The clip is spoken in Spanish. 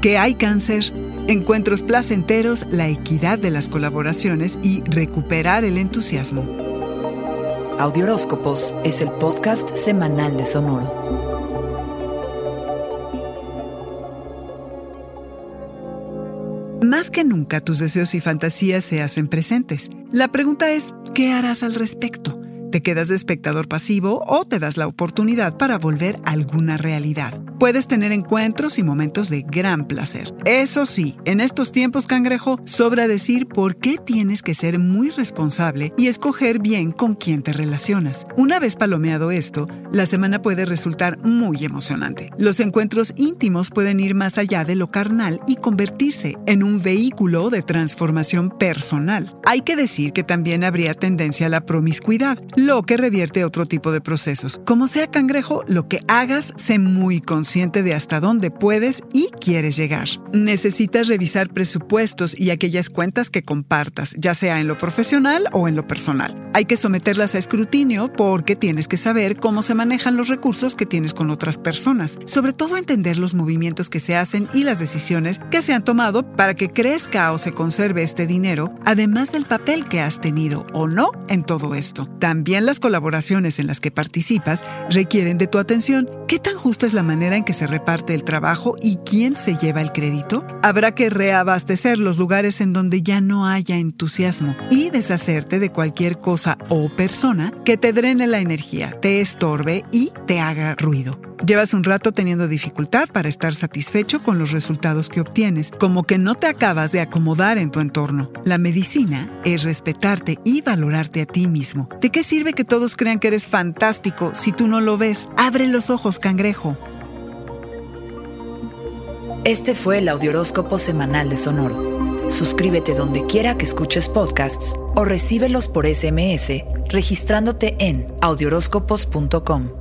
que hay cáncer, encuentros placenteros, la equidad de las colaboraciones y recuperar el entusiasmo. Audioróscopos es el podcast semanal de Sonoro. Más que nunca tus deseos y fantasías se hacen presentes. La pregunta es, ¿qué harás al respecto? Te quedas de espectador pasivo o te das la oportunidad para volver a alguna realidad. Puedes tener encuentros y momentos de gran placer. Eso sí, en estos tiempos, cangrejo, sobra decir por qué tienes que ser muy responsable y escoger bien con quién te relacionas. Una vez palomeado esto, la semana puede resultar muy emocionante. Los encuentros íntimos pueden ir más allá de lo carnal y convertirse en un vehículo de transformación personal. Hay que decir que también habría tendencia a la promiscuidad lo que revierte otro tipo de procesos. Como sea cangrejo, lo que hagas, sé muy consciente de hasta dónde puedes y quieres llegar. Necesitas revisar presupuestos y aquellas cuentas que compartas, ya sea en lo profesional o en lo personal. Hay que someterlas a escrutinio porque tienes que saber cómo se manejan los recursos que tienes con otras personas, sobre todo entender los movimientos que se hacen y las decisiones que se han tomado para que crezca o se conserve este dinero, además del papel que has tenido o no en todo esto. También las colaboraciones en las que participas requieren de tu atención. ¿Qué tan justa es la manera en que se reparte el trabajo y quién se lleva el crédito? Habrá que reabastecer los lugares en donde ya no haya entusiasmo y deshacerte de cualquier cosa o persona que te drene la energía, te estorbe y te haga ruido. Llevas un rato teniendo dificultad para estar satisfecho con los resultados que obtienes, como que no te acabas de acomodar en tu entorno. La medicina es respetarte y valorarte a ti mismo. ¿De qué sirve que todos crean que eres fantástico si tú no lo ves? Abre los ojos, cangrejo. Este fue el Audioróscopo Semanal de Sonoro. Suscríbete donde quiera que escuches podcasts o recíbelos por SMS registrándote en audioróscopos.com.